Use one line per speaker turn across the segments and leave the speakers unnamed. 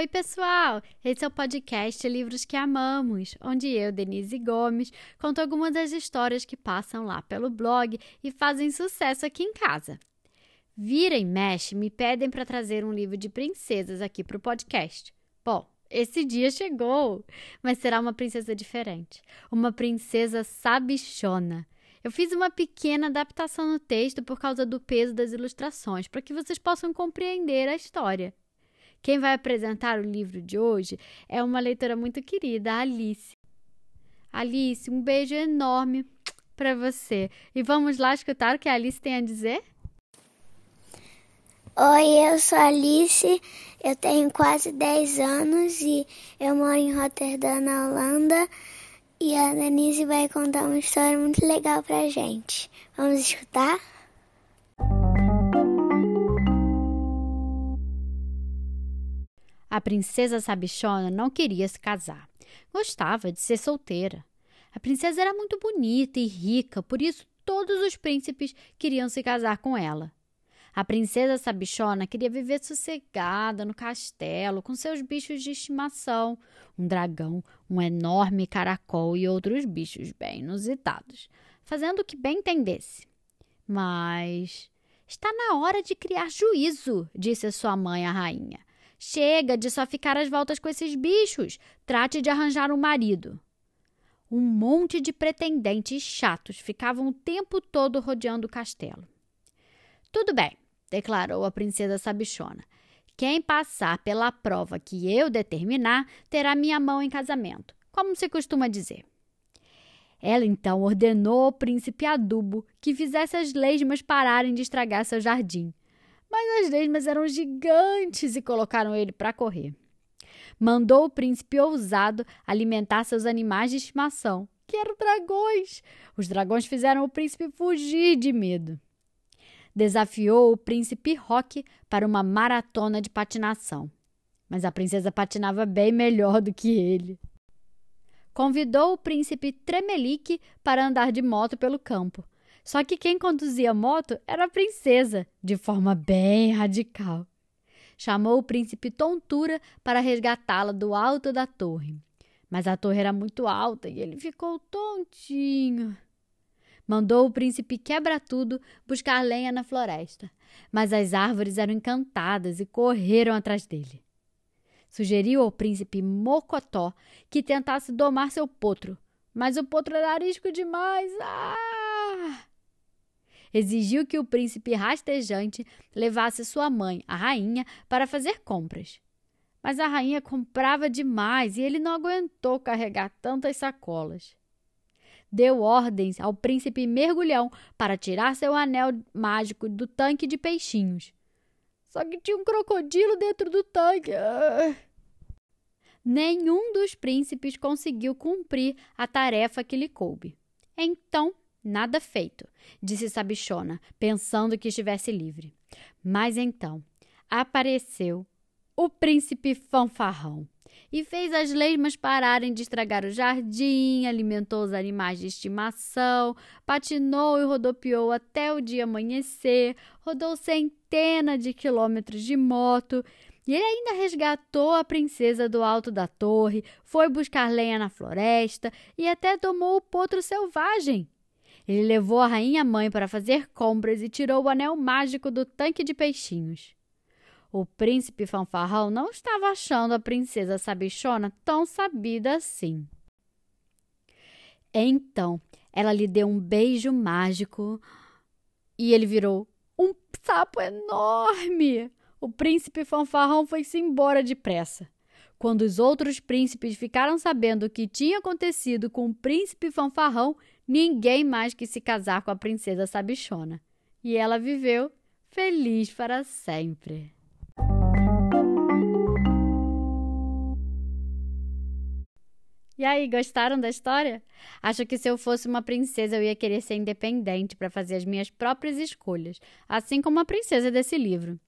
Oi, pessoal! Esse é o podcast Livros que Amamos, onde eu, Denise Gomes, conto algumas das histórias que passam lá pelo blog e fazem sucesso aqui em casa. Vira e mexe me pedem para trazer um livro de princesas aqui para o podcast. Bom, esse dia chegou, mas será uma princesa diferente. Uma princesa sabichona. Eu fiz uma pequena adaptação no texto por causa do peso das ilustrações, para que vocês possam compreender a história. Quem vai apresentar o livro de hoje é uma leitora muito querida, a Alice. Alice, um beijo enorme para você. E vamos lá escutar o que a Alice tem a dizer?
Oi, eu sou a Alice, eu tenho quase 10 anos e eu moro em Rotterdam, na Holanda. E a Denise vai contar uma história muito legal pra gente. Vamos escutar?
A princesa sabichona não queria se casar. Gostava de ser solteira. A princesa era muito bonita e rica, por isso todos os príncipes queriam se casar com ela. A princesa sabichona queria viver sossegada no castelo com seus bichos de estimação, um dragão, um enorme caracol e outros bichos bem inusitados, fazendo o que bem entendesse. Mas está na hora de criar juízo, disse sua mãe, a rainha. Chega de só ficar às voltas com esses bichos. Trate de arranjar um marido. Um monte de pretendentes chatos ficavam o tempo todo rodeando o castelo. Tudo bem, declarou a princesa sabichona. Quem passar pela prova que eu determinar terá minha mão em casamento, como se costuma dizer. Ela então ordenou ao príncipe adubo que fizesse as lesmas pararem de estragar seu jardim mas as lesmas eram gigantes e colocaram ele para correr. Mandou o príncipe ousado alimentar seus animais de estimação, que eram dragões. Os dragões fizeram o príncipe fugir de medo. Desafiou o príncipe Roque para uma maratona de patinação. Mas a princesa patinava bem melhor do que ele. Convidou o príncipe Tremelique para andar de moto pelo campo, só que quem conduzia a moto era a princesa, de forma bem radical. Chamou o príncipe Tontura para resgatá-la do alto da torre. Mas a torre era muito alta e ele ficou tontinho. Mandou o príncipe Quebra-Tudo buscar lenha na floresta, mas as árvores eram encantadas e correram atrás dele. Sugeriu ao príncipe Mocotó que tentasse domar seu potro, mas o potro era arisco demais. Ah! Exigiu que o príncipe rastejante levasse sua mãe, a rainha, para fazer compras. Mas a rainha comprava demais e ele não aguentou carregar tantas sacolas. Deu ordens ao príncipe mergulhão para tirar seu anel mágico do tanque de peixinhos. Só que tinha um crocodilo dentro do tanque. Ah. Nenhum dos príncipes conseguiu cumprir a tarefa que lhe coube. Então Nada feito, disse Sabichona, pensando que estivesse livre. Mas então apareceu o príncipe fanfarrão e fez as lesmas pararem de estragar o jardim, alimentou os animais de estimação, patinou e rodopiou até o dia amanhecer, rodou centenas de quilômetros de moto. E ele ainda resgatou a princesa do alto da torre, foi buscar lenha na floresta e até tomou o potro selvagem. Ele levou a rainha mãe para fazer compras e tirou o anel mágico do tanque de peixinhos. O príncipe fanfarrão não estava achando a princesa sabichona tão sabida assim. Então, ela lhe deu um beijo mágico e ele virou um sapo enorme. O príncipe fanfarrão foi-se embora depressa. Quando os outros príncipes ficaram sabendo o que tinha acontecido com o príncipe fanfarrão, ninguém mais quis se casar com a princesa sabichona. E ela viveu feliz para sempre. E aí, gostaram da história? Acho que se eu fosse uma princesa eu ia querer ser independente para fazer as minhas próprias escolhas, assim como a princesa desse livro.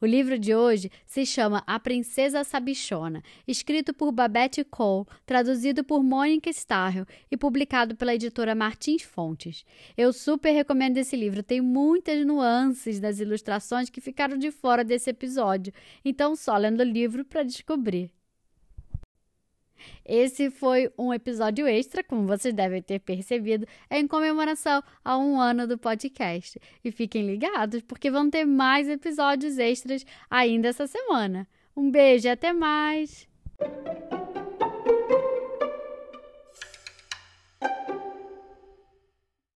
O livro de hoje se chama A Princesa Sabichona, escrito por Babette Cole, traduzido por Mônica Starrell e publicado pela editora Martins Fontes. Eu super recomendo esse livro, tem muitas nuances das ilustrações que ficaram de fora desse episódio, então só lendo o livro para descobrir. Esse foi um episódio extra, como vocês devem ter percebido, em comemoração a um ano do podcast. E fiquem ligados, porque vão ter mais episódios extras ainda essa semana. Um beijo e até mais!